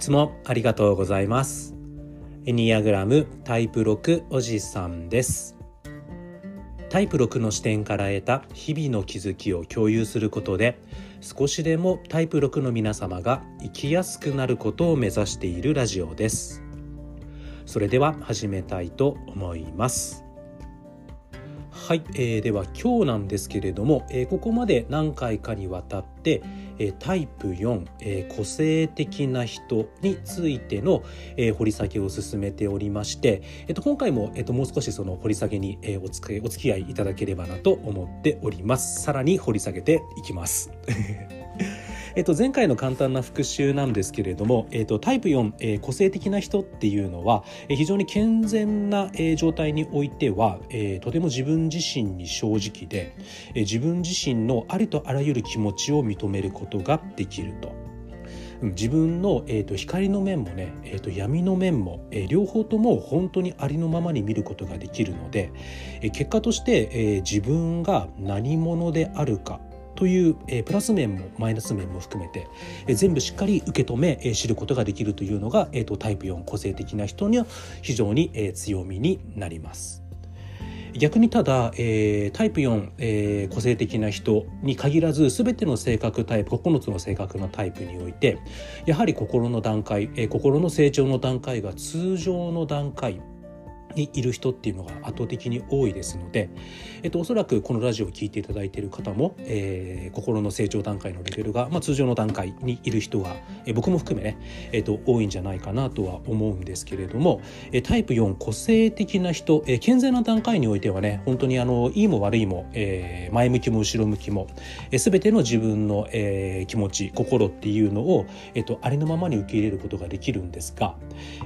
つもありがとうございます。エニアグラムタイプ6おじさんです。タイプ6の視点から得た日々の気づきを共有することで少しでもタイプ6の皆様が生きやすくなることを目指しているラジオです。それでは始めたいと思います。はい、えー、では今日なんですけれども、えー、ここまで何回かにわたって、えー、タイプ4、えー、個性的な人についての、えー、掘り下げを進めておりまして、えー、と今回も、えー、ともう少しその掘り下げに、えー、おつお付き合いいただければなと思っております。さらに掘り下げていきます。えっと、前回の簡単な復習なんですけれども、えっと、タイプ4、えー、個性的な人っていうのは、えー、非常に健全な、えー、状態においては、えー、とても自分自身に正直で、えー、自分自身のありとあらゆる気持ちを認めることができると。自分の、えーと、光の面もね、えーと、闇の面も、えー、両方とも本当にありのままに見ることができるので、えー、結果として、えー、自分が何者であるかという、え、プラス面もマイナス面も含めて、え、全部しっかり受け止め、え、知ることができるというのが、えーと、タイプ4個性的な人には非常に、え、強みになります。逆にただ、えー、タイプ4、えー、個性的な人に限らず全ての性格タイプ9つの性格のタイプにおいてやはり心の段階、えー、心の成長の段階が通常の段階にいる人っていうのが圧倒的に多いですので、えっと、おそらくこのラジオを聴いていただいている方も、えー、心の成長段階のレベルが、まあ、通常の段階にいる人が、えー、僕も含めね、えっと、多いんじゃないかなとは思うんですけれども、えー、タイプ4個性的な人、えー、健全な段階においてはね本当にあのいいも悪いも、えー、前向きも後ろ向きも、えー、全ての自分の、えー、気持ち心っていうのを、えっと、ありのままに受け入れることができるんですが、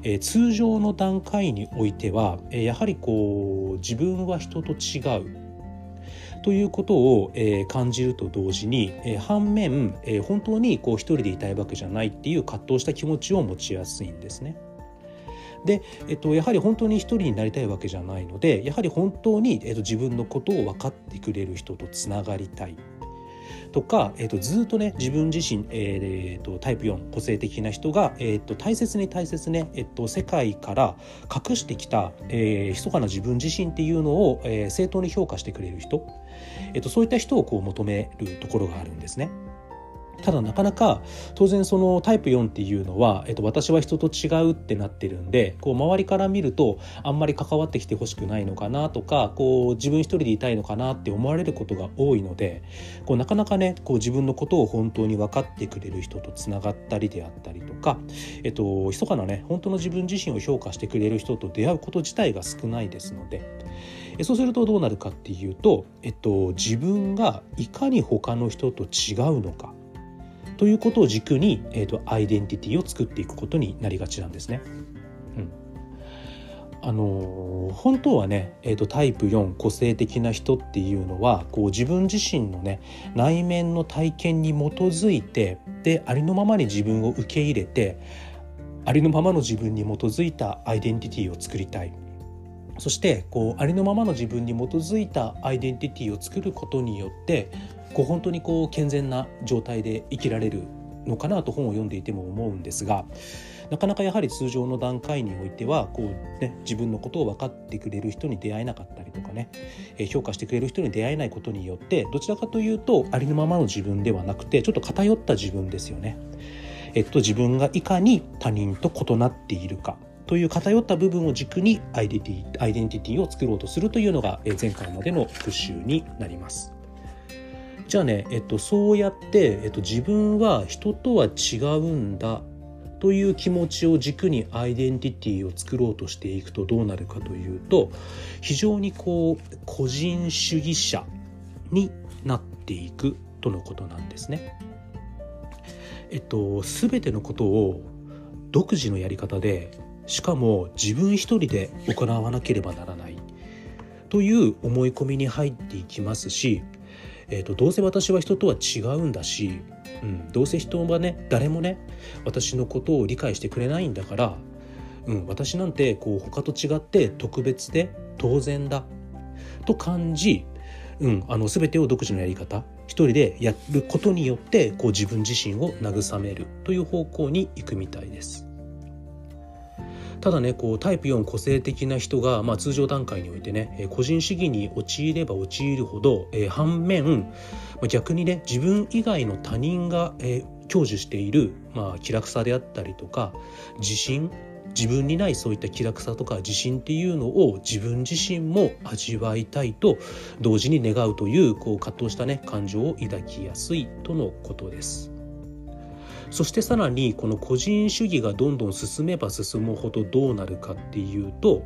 えー、通常の段階においてはやはりこう自分は人と違うということを、え感じると同時に、え反面、え本当にこう一人でいたいわけじゃないっていう葛藤した気持ちを持ちやすいんですね。で、えっと、やはり本当に一人になりたいわけじゃないのでやはり本当に、えっと、自分のことを分かってくれる人とつながりたいとか、えーと、ずっとね自分自身、えーと、タイプ4個性的な人が、えーと、大切に大切ね、えー、と世界から隠してきた、えー、密かな自分自身っていうのを、えー、正当に評価してくれる人、えー、とそういった人をこう求めるところがあるんですね。ただなかなか当然そのタイプ4っていうのは、えっと、私は人と違うってなってるんでこう周りから見るとあんまり関わってきてほしくないのかなとかこう自分一人でいたいのかなって思われることが多いのでこうなかなかねこう自分のことを本当に分かってくれる人とつながったりであったりとか、えっと、密かなね本当の自分自身を評価してくれる人と出会うこと自体が少ないですのでそうするとどうなるかっていうと、えっと、自分がいかに他の人と違うのか。ということを軸に、えーと、アイデンティティを作っていくことになりがちなんですね。うんあの本当はね、えーと、タイプ4個性的な人っていうのはこう自分自身のね内面の体験に基づいてでありのままに自分を受け入れてありのままの自分に基づいたアイデンティティを作りたいそしてこうありのままの自分に基づいたアイデンティティを作ることによってこう本当にこう健全な状態で生きられるのかなと本を読んでいても思うんですがなかなかやはり通常の段階においてはこう、ね、自分のことを分かってくれる人に出会えなかったりとかね、評価してくれる人に出会えないことによってどちらかというとありのままの自分ではなくてちょっと偏った自分ですよね。えっと、自分がいかに他人と異なっているかという偏った部分を軸にアイデンティティを作ろうとするというのが前回までの復習になります。じゃあね、えっと、そうやって、えっと、自分は人とは違うんだという気持ちを軸にアイデンティティを作ろうとしていくとどうなるかというと非常にこう個人主義者になっていくとのことなんですね。えっと、全てのことを独自のやり方でしかも自分一人で行わなければならないという思い込みに入っていきますしえーと、どうせ私は人とは違うんだし、うん、どうせ人はね誰もね私のことを理解してくれないんだから、うん、私なんてこう他と違って特別で当然だと感じ、うん、あの全てを独自のやり方一人でやることによってこう自分自身を慰めるという方向に行くみたいです。ただねこうタイプ4個性的な人が、まあ、通常段階においてね個人主義に陥れば陥るほど、えー、反面逆にね自分以外の他人が、えー、享受している、まあ、気楽さであったりとか自信自分にないそういった気楽さとか自信っていうのを自分自身も味わいたいと同時に願うというこう葛藤したね感情を抱きやすいとのことです。そしてさらにこの個人主義がどんどん進めば進むほどどうなるかっていうと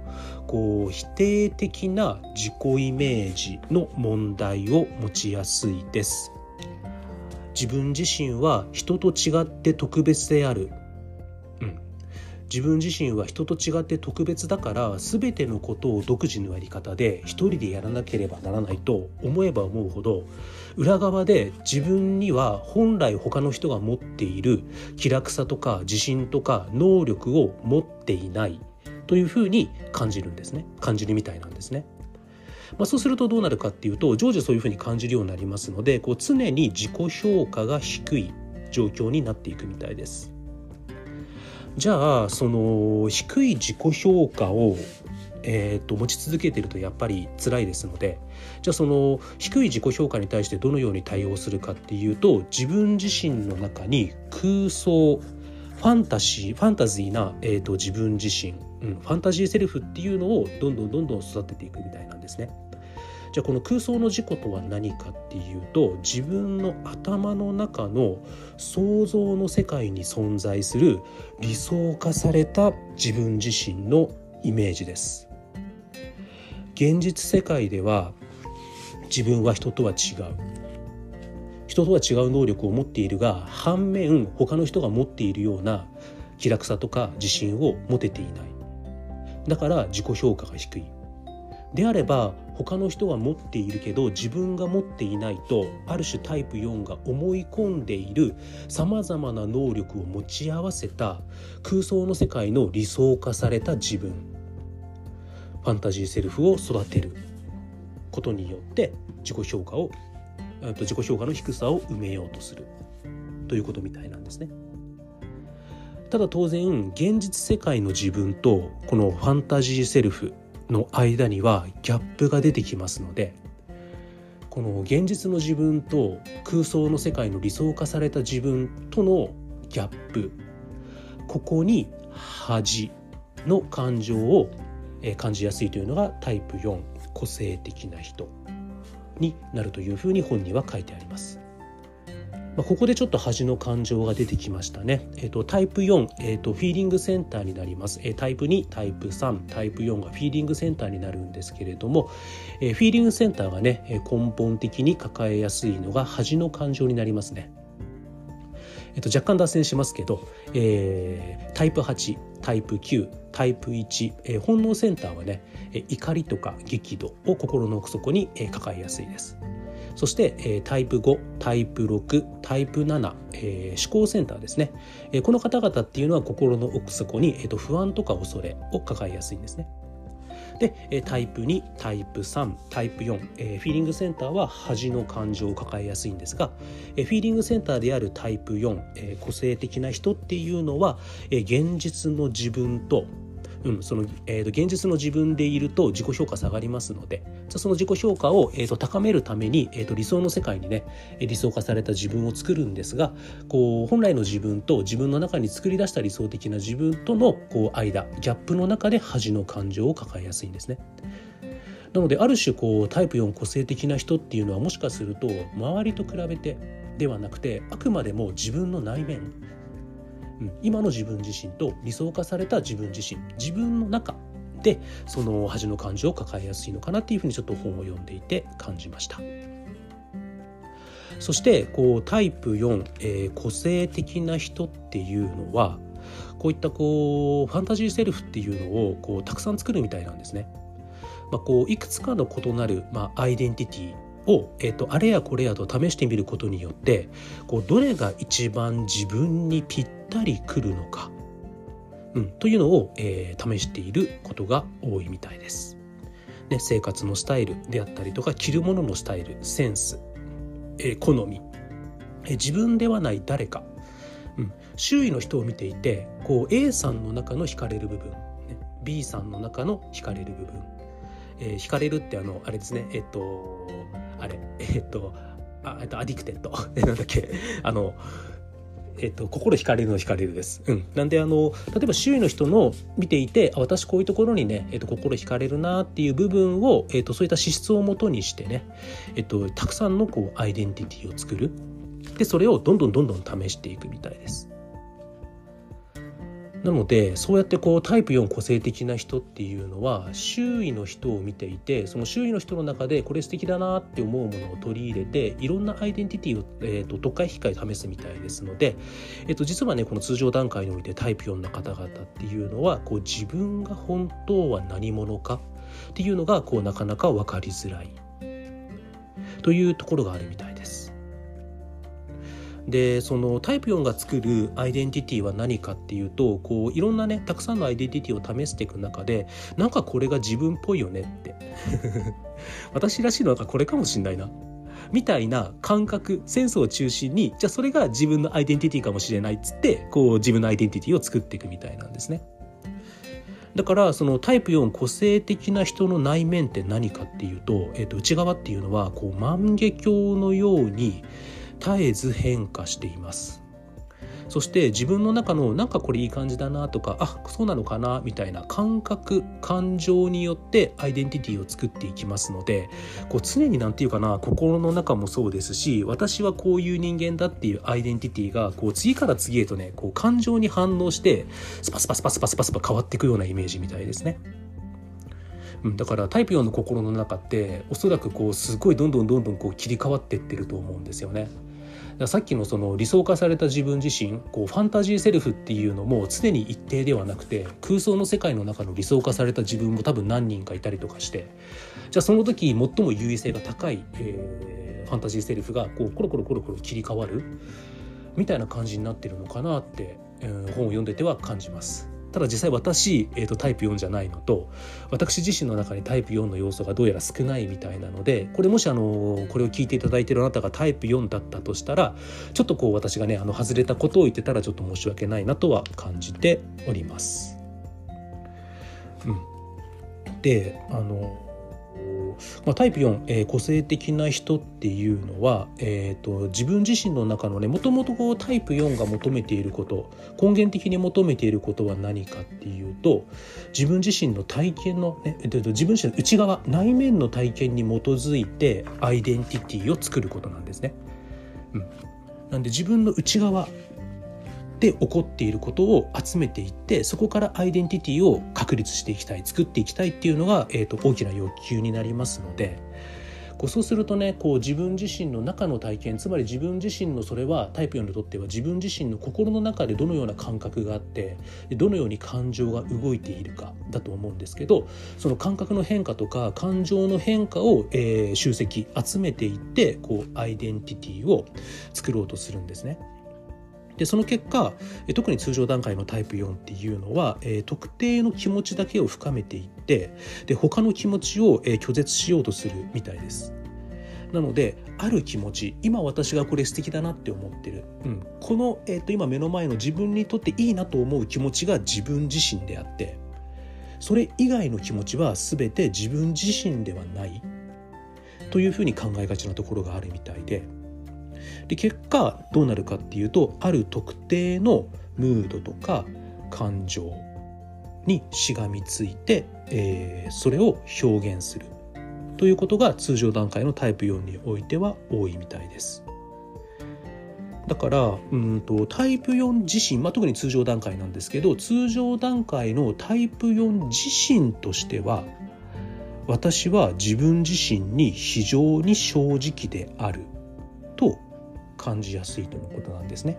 こう否定的な自己イメージの問題を持ちやすいです。自分自身は人と違って特別である自分自身は人と違って特別だから全てのことを独自のやり方で一人でやらなければならないと思えば思うほど裏側で自分には本来他の人が持っている気楽さとか自信とか能力を持っていないというふうに感じるんですね感じるみたいなんですね。まあ、そうするとどうなるかっていうと常時そういうふうに感じるようになりますのでこう常に自己評価が低い状況になっていくみたいです。じゃあその低い自己評価をえーと、持ち続けてるとやっぱり辛いですのでじゃあその低い自己評価に対してどのように対応するかっていうと自分自身の中に空想ファンタジーファンタジーな、えーと自分自身、うん、ファンタジーセルフっていうのをどんどんどんどん育てていくみたいなんですね。じゃあこの空想の事故とは何かっていうと自分の頭の中の想像の世界に存在する理想化された自分自身のイメージです現実世界では自分は人とは違う。人とは違う能力を持っているが反面他の人が持っているような気楽さとか自信を持てていない。だから自己評価が低い。であれば他の人は持っているけど自分が持っていないとある種タイプ4が思い込んでいるさまざまな能力を持ち合わせた空想の世界の理想化された自分。ファンタジーセルフを育てる。ことによって自己評価を自己評価の低さを埋めようとするということみたいなんですね。ただ当然現実世界の自分とこのファンタジーセルフの間にはギャップが出てきますのでこの現実の自分と空想の世界の理想化された自分とのギャップここに恥の感情を感じやすいというのがタイプ4個性的な人になるというふうに本には書いてあります。まあ、ここでちょっと恥の感情が出てきましたね。えーと、タイプ4、えーと、フィーリングセンターになります。えー、タイプ2、タイプ3、タイプ4がフィーリングセンターになるんですけれども、えー、フィーリングセンターがね根本的に抱えやすいのが恥の感情になりますね。えっと、若干脱線しますけど、えー、タイプ8タイプ9タイプ1、え、本能センターはね怒りとか激怒を心の奥底に、抱えやすいです。そして、えー、タイプ5タイプ6タイプ7、えー、思考センターですね、えー、この方々っていうのは心の奥底に、えーと、不安とか恐れを抱えやすいんですね。でタイプ2タイプ3タイプ4、え、フィーリングセンターは恥の感情を抱えやすいんですが、え、フィーリングセンターであるタイプ4、え、個性的な人っていうのは、え、現実の自分とうん、その、えーと、現実の自分でいると自己評価下がりますのでじゃその自己評価を、えーと、高めるために、えーと、理想の世界にね理想化された自分を作るんですがこう本来の自分と自分の中に作り出した理想的な自分とのこう間ギャップの中で恥の感情を抱えやすいんですね。なのである種こうタイプ4個性的な人っていうのはもしかすると周りと比べてではなくてあくまでも自分の内面うん、今の自分自身と理想化された自分自身自分の中でその恥の感情を抱えやすいのかなっていうふうにちょっと本を読んでいて感じました。そしてこうタイプ4、えー、個性的な人っていうのはこういったこうファンタジーセルフっていうのをこうたくさん作るみたいなんですね。まあ、こういくつかの異なる、まあ、アイデンティティを、えーと、あれやこれやと試してみることによってこうどれが一番自分にぴったりくるのか、うん、というのを、えー、試していることが多いみたいです。ね、生活のスタイルであったりとか着るもののスタイルセンスえー、好み、えー、自分ではない誰か、うん、周囲の人を見ていてこう A さんの中の惹かれる部分、ね、B さんの中の惹かれる部分、えー、惹かれるってあのあれですね。えっとあれえっとあえっと addicted。なんだっけ。あのえっと、心惹かれるの惹かれるです。うん、なんであの例えば周囲の人の見ていてあ私こういうところにね、えっと、心惹かれるなっていう部分を、えっと、そういった資質をもとにしてね、えっと、たくさんのこうアイデンティティを作るでそれをどんどんどんどん試していくみたいです。なのでそうやってこうタイプ4個性的な人っていうのは周囲の人を見ていてその周囲の人の中でこれ素敵だなって思うものを取り入れていろんなアイデンティティを、えーと、と読解引き試すみたいですので、えーと、実はねこの通常段階においてタイプ4の方々っていうのはこう自分が本当は何者かっていうのがこうなかなか分かりづらいというところがあるみたいです。でそのタイプ4が作るアイデンティティは何かっていうとこういろんなねたくさんのアイデンティティを試していく中でなんかこれが自分っぽいよねって 私らしいのはこれかもしんないなみたいな感覚センスを中心にじゃあそれが自分のアイデンティティかもしれないっつってこう自分のアイデンティティを作っていくみたいなんですね。だからそのタイプ4個性的な人の内面って何かっていうと,、えー、と内側っていうのはこう万華鏡のように絶えず変化していますそして自分の中のなんかこれいい感じだなとかあそうなのかなみたいな感覚感情によってアイデンティティを作っていきますのでこう常に何て言うかな心の中もそうですし私はこういう人間だっていうアイデンティティがこう次から次へとねこう感情に反応してスパスパスパスパスパスパ変わっていくようなイメージみたいですね。うん、だからタイプ4の心の中っておそらくこうすごいどんどんどんどんこう切り替わってってると思うんですよね。さっきのその理想化された自分自身こうファンタジーセルフっていうのも常に一定ではなくて空想の世界の中の理想化された自分も多分何人かいたりとかしてじゃあその時最も優位性が高い、えー、ファンタジーセルフがこうコロコロコロコロ切り替わるみたいな感じになってるのかなって、えー、本を読んでては感じます。ただ実際私、えーと、タイプ4じゃないのと私自身の中にタイプ4の要素がどうやら少ないみたいなのでこれもしあのこれを聞いていただいているあなたがタイプ4だったとしたらちょっとこう私がねあの外れたことを言ってたらちょっと申し訳ないなとは感じております。うん、であのまあ、タイプ4、えー、個性的な人っていうのは、えーと、自分自身の中のねもともとこうタイプ4が求めていること根源的に求めていることは何かっていうと自分自身の体験の、ね、自分自身の内側内面の体験に基づいてアイデンティティを作ることなんですね。うん、なんで自分の内側で起こっていることを集めていってそこからアイデンティティを確立していきたい作っていきたいっていうのが、えーと、大きな欲求になりますのでこうそうするとねこう自分自身の中の体験つまり自分自身のそれはタイプ4にとっては自分自身の心の中でどのような感覚があってどのように感情が動いているかだと思うんですけどその感覚の変化とか感情の変化を、えー、集積集めていってこうアイデンティティを作ろうとするんですね。でその結果特に通常段階のタイプ4っていうのは、特定の気持ちだけを深めていってで他の気持ちを、拒絶しようとするみたいです。なのである気持ち今私がこれ素敵だなって思ってる、うん、この、えーと、今目の前の自分にとっていいなと思う気持ちが自分自身であってそれ以外の気持ちは全て自分自身ではないというふうに考えがちなところがあるみたいで。で結果どうなるかっていうとある特定のムードとか感情にしがみついて、えー、それを表現するということが通常段階のタイプ4においては多いみたいです。だからうんとタイプ4自身、まあ、特に通常段階なんですけど通常段階のタイプ4自身としては私は自分自身に非常に正直である感じやすいとのことなんですね。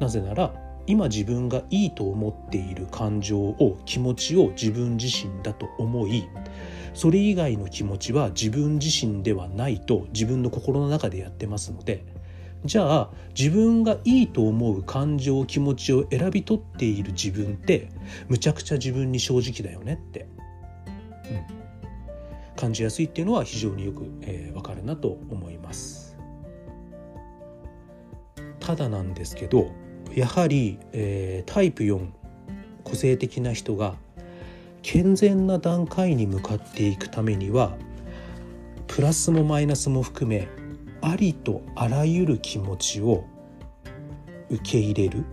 なぜなら今自分がいいと思っている感情を気持ちを自分自身だと思いそれ以外の気持ちは自分自身ではないと自分の心の中でやってますのでじゃあ自分がいいと思う感情気持ちを選び取っている自分ってむちゃくちゃ自分に正直だよねって、うん、感じやすいっていうのは非常によく、えー、かるなと思います。ただなんですけどやはり、えー、タイプ4個性的な人が健全な段階に向かっていくためにはプラスもマイナスも含めありとあらゆる気持ちを受け入れる。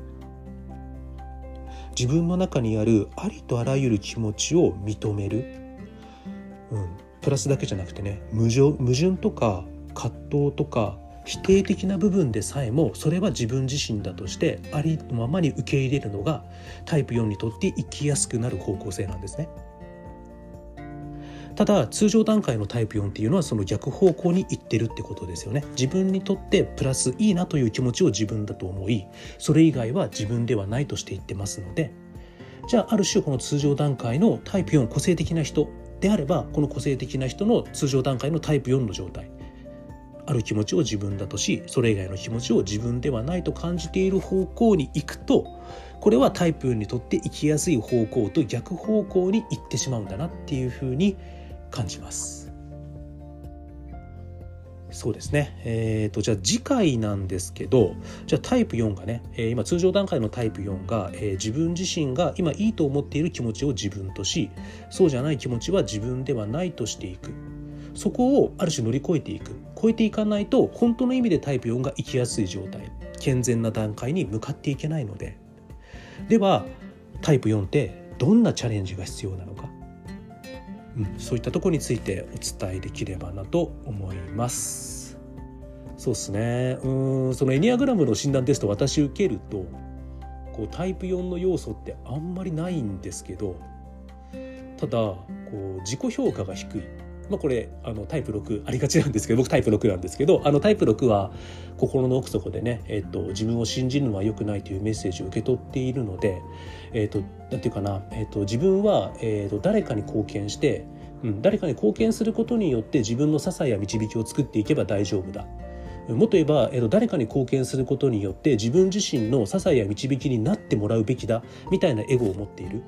自分の中にあるありとあらゆる気持ちを認める、うん、プラスだけじゃなくてね矛盾矛盾とか葛藤とか否定的な部分でさえもそれは自分自身だとしてありのままに受け入れるのがタイプ4にとって生きやすくなる方向性なんですね。ただ通常段階のタイプ4っていうのはその逆方向に行ってるってことですよね。自分にとってプラスいいなという気持ちを自分だと思いそれ以外は自分ではないとして言ってますので。じゃあある種この通常段階のタイプ4個性的な人であればこの個性的な人の通常段階のタイプ4の状態。ある気持ちを自分だとしそれ以外の気持ちを自分ではないと感じている方向に行くとこれはタイプ4にとって生きやすい方向と逆方向に行ってしまうんだなっていうふうに感じます。そうですね。えっ、ー、と、じゃあ次回なんですけど、じゃあタイプ4がね、えー、今通常段階のタイプ4が、えー、自分自身が今いいと思っている気持ちを自分とし、そうじゃない気持ちは自分ではないとしていく。そこをある種乗り越えていく。超えていかないと、本当の意味でタイプ4が生きやすい状態、健全な段階に向かっていけないので。では、タイプ4ってどんなチャレンジが必要なのか。うん、そういったところについてお伝えできればなと思います。そうですねうんそのエニアグラムの診断テスト私受けるとこうタイプ4の要素ってあんまりないんですけどただこう自己評価が低いまあ、これあのタイプ6ありがちなんですけど僕タイプ6なんですけどあのタイプ6は心の奥底でね、えっと、自分を信じるのは良くないというメッセージを受け取っているので、えっと、なんていうかな、えっと、自分は、えっと、誰かに貢献して、うん、誰かに貢献することによって自分の支えや導きを作っていけば大丈夫だ。もっと言えば、えっと、誰かに貢献することによって自分自身の支えや導きになってもらうべきだみたいなエゴを持っている。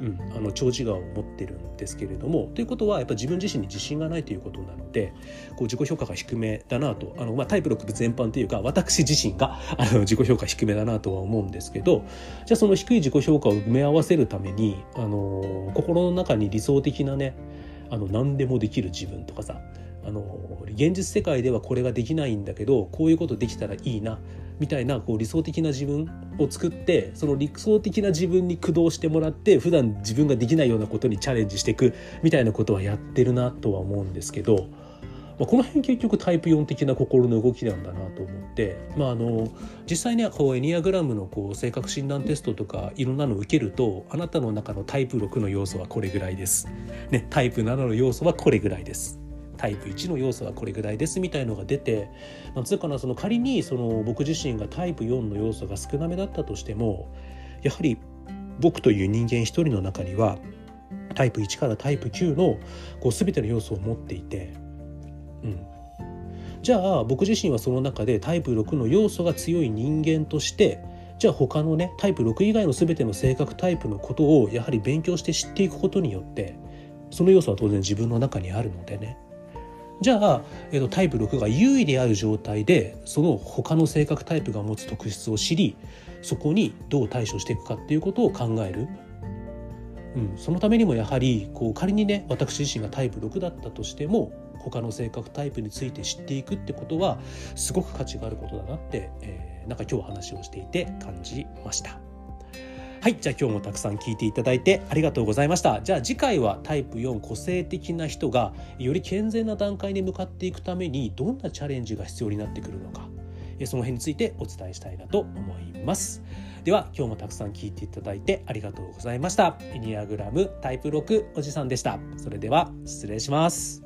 うん、あの長寿顔を持ってるんですけれどもということはやっぱ自分自身に自信がないということなのでこう自己評価が低めだなとあの、まあ、タイプ6全般というか私自身が あの自己評価低めだなとは思うんですけどじゃあその低い自己評価を埋め合わせるためにあの心の中に理想的なねあの何でもできる自分とかさあの現実世界ではこれができないんだけどこういうことできたらいいなみたいなこう理想的な自分を作ってその理想的な自分に駆動してもらって普段自分ができないようなことにチャレンジしていくみたいなことはやってるなとは思うんですけど、まあ、この辺結局タイプ4的な心の動きなんだなと思って、まあ、あの実際にこうエニアグラムのこう性格診断テストとかいろんなのを受けるとあなたの中のタイプ6の要素はこれぐらいです。ね、タイプ7の要素はこれぐらいです。タイプ1の要素はこれぐらいですみたいのが出てなんつうかなその仮にその僕自身がタイプ4の要素が少なめだったとしてもやはり僕という人間一人の中にはタイプ1からタイプ9のこう全ての要素を持っていて、うん、じゃあ僕自身はその中でタイプ6の要素が強い人間としてじゃあ他のねタイプ6以外の全ての性格タイプのことをやはり勉強して知っていくことによってその要素は当然自分の中にあるのでね。じゃあ、えー、とタイプ6が優位である状態でその他の性格タイプが持つ特質を知りそこにどう対処していくかっていうことを考える、うん、そのためにもやはりこう仮にね私自身がタイプ6だったとしても他の性格タイプについて知っていくってことはすごく価値があることだなって、えー、なんか今日話をしていて感じました。はいじゃあ今日もたくさん聞いていただいてありがとうございました。じゃあ次回はタイプ4個性的な人がより健全な段階に向かっていくためにどんなチャレンジが必要になってくるのか。その辺についてお伝えしたいなと思います。では今日もたくさん聞いていただいてありがとうございました。エニアグラムタイプ6おじさんでした。それでは失礼します。